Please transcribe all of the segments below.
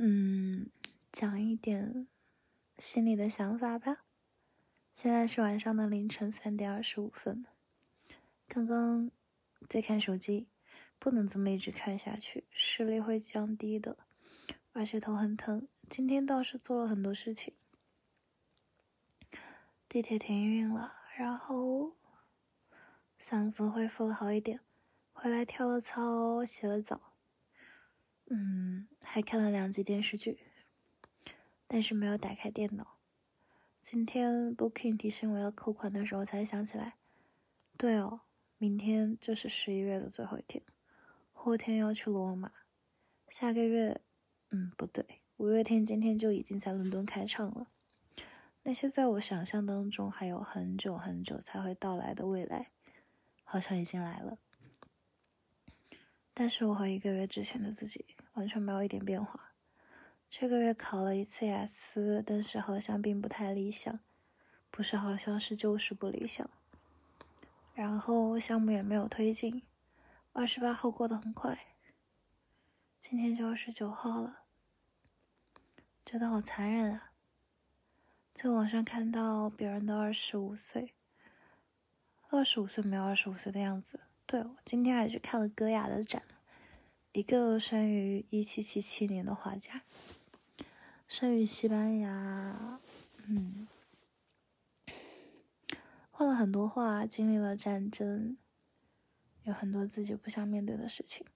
嗯，讲一点心里的想法吧。现在是晚上的凌晨三点二十五分，刚刚在看手机，不能这么一直看下去，视力会降低的，而且头很疼。今天倒是做了很多事情，地铁停运了，然后嗓子恢复了好一点，回来跳了操，洗了澡。嗯，还看了两集电视剧，但是没有打开电脑。今天 Booking 提醒我要扣款的时候，才想起来，对哦，明天就是十一月的最后一天，后天要去罗马，下个月，嗯，不对，五月天今天就已经在伦敦开唱了。那些在我想象当中还有很久很久才会到来的未来，好像已经来了。但是我和一个月之前的自己完全没有一点变化。这个月考了一次雅思，但是好像并不太理想，不是好像是就是不理想。然后项目也没有推进。二十八号过得很快，今天就二十九号了，觉得好残忍啊！在网上看到别人都二十五岁，二十五岁没有二十五岁的样子。对，我今天还去看了戈雅的展，一个生于一七七七年的画家，生于西班牙，嗯，画了很多画，经历了战争，有很多自己不想面对的事情，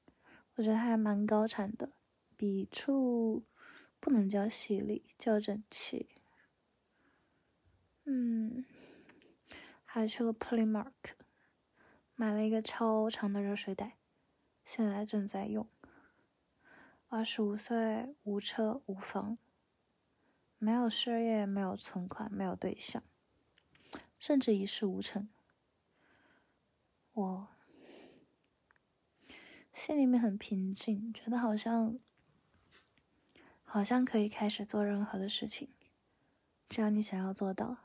我觉得他还蛮高产的，笔触不能叫犀利，叫整齐，嗯，还去了 PlayMark，。买了一个超长的热水袋，现在正在用。二十五岁，无车无房，没有事业，没有存款，没有对象，甚至一事无成。我心里面很平静，觉得好像好像可以开始做任何的事情，只要你想要做到。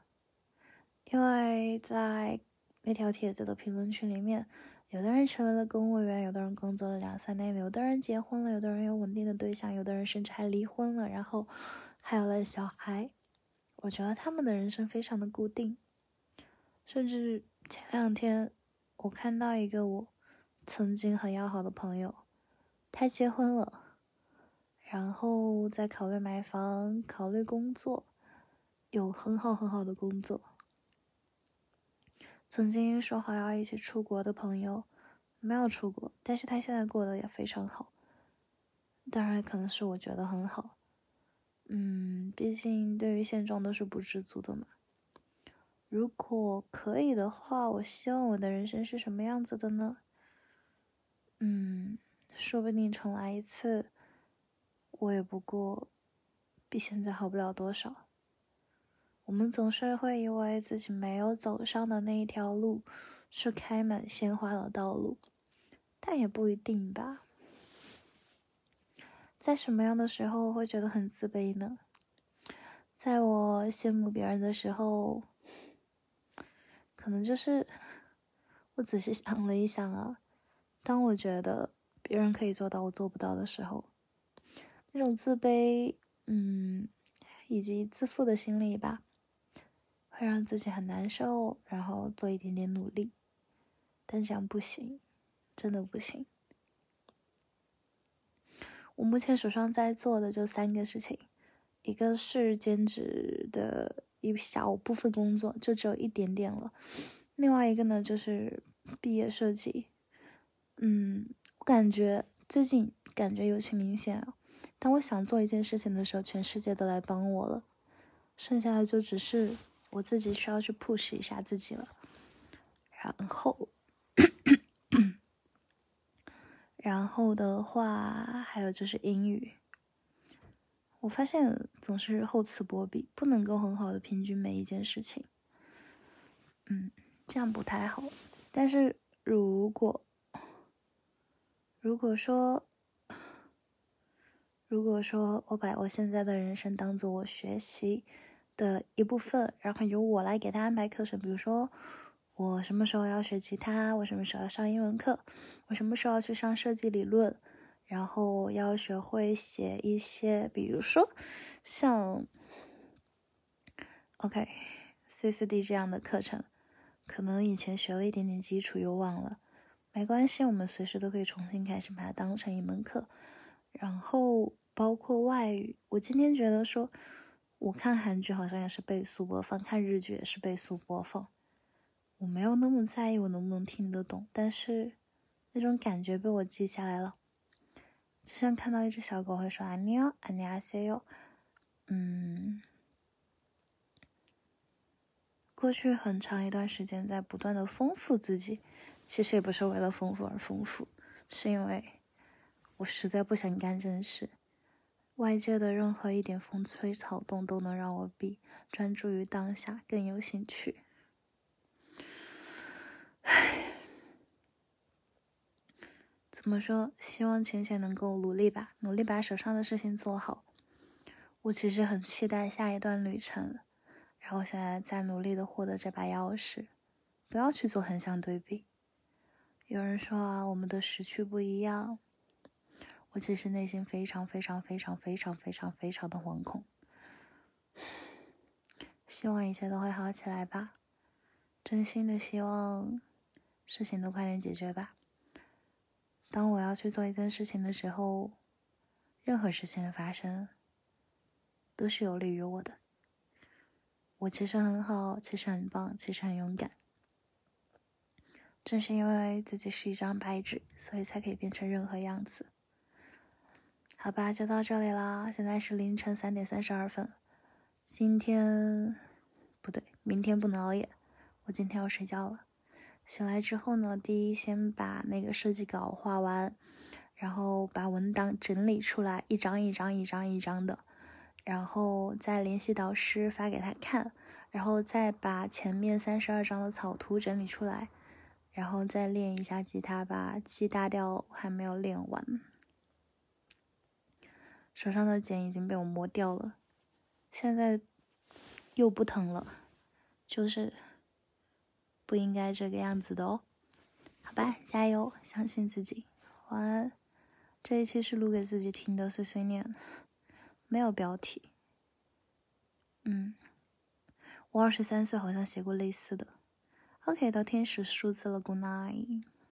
因为在。那条帖子的评论区里面，有的人成为了公务员，有的人工作了两三年，有的人结婚了，有的人有稳定的对象，有的人甚至还离婚了，然后还有了小孩。我觉得他们的人生非常的固定。甚至前两天，我看到一个我曾经很要好的朋友，他结婚了，然后在考虑买房，考虑工作，有很好很好的工作。曾经说好要一起出国的朋友，没有出国，但是他现在过得也非常好。当然，可能是我觉得很好。嗯，毕竟对于现状都是不知足的嘛。如果可以的话，我希望我的人生是什么样子的呢？嗯，说不定重来一次，我也不过比现在好不了多少。我们总是会以为自己没有走上的那一条路是开满鲜花的道路，但也不一定吧。在什么样的时候会觉得很自卑呢？在我羡慕别人的时候，可能就是我仔细想了一想啊，当我觉得别人可以做到我做不到的时候，那种自卑，嗯，以及自负的心理吧。会让自己很难受，然后做一点点努力，但这样不行，真的不行。我目前手上在做的就三个事情，一个是兼职的一小部分工作，就只有一点点了；另外一个呢就是毕业设计。嗯，我感觉最近感觉尤其明显啊，当我想做一件事情的时候，全世界都来帮我了，剩下的就只是。我自己需要去 push 一下自己了，然后，然后的话，还有就是英语。我发现总是厚此薄彼，不能够很好的平均每一件事情。嗯，这样不太好。但是如果，如果说，如果说我把我现在的人生当做我学习。的一部分，然后由我来给他安排课程。比如说，我什么时候要学吉他，我什么时候要上英文课，我什么时候要去上设计理论，然后要学会写一些，比如说像 OK C 四 D 这样的课程，可能以前学了一点点基础又忘了，没关系，我们随时都可以重新开始，把它当成一门课。然后包括外语，我今天觉得说，我看韩剧好像也是倍速播放看日剧也是倍速播放。我没有那么在意我能不能听得懂但是那种感觉被我记下来了。就像看到一只小狗会说安你哦安你 i say 哟嗯。过去很长一段时间在不断的丰富自己其实也不是为了丰富而丰富是因为我实在不想干正事外界的任何一点风吹草动都能让我比专注于当下更有兴趣。唉怎么说？希望浅浅能够努力吧，努力把手上的事情做好。我其实很期待下一段旅程，然后现在在努力的获得这把钥匙。不要去做横向对比。有人说啊，我们的时区不一样。我其实内心非常非常非常非常非常非常的惶恐。希望一切都会好起来吧。真心的希望事情都快点解决吧。当我要去做一件事情的时候，任何事情的发生都是有利于我的。我其实很好，其实很棒，其实很勇敢。正是因为自己是一张白纸，所以才可以变成任何样子。好吧，就到这里啦。现在是凌晨三点三十二分。今天不对，明天不能熬夜。我今天要睡觉了。醒来之后呢，第一先把那个设计稿画完，然后把文档整理出来，一张一张一张一张的，然后再联系导师发给他看，然后再把前面三十二张的草图整理出来，然后再练一下吉他，吧 G 大调还没有练完，手上的茧已经被我磨掉了，现在又不疼了，就是。不应该这个样子的哦，好吧，加油，相信自己，晚安。这一期是录给自己听的碎碎念，没有标题。嗯，我二十三岁好像写过类似的。OK，到天使数字了，Good night。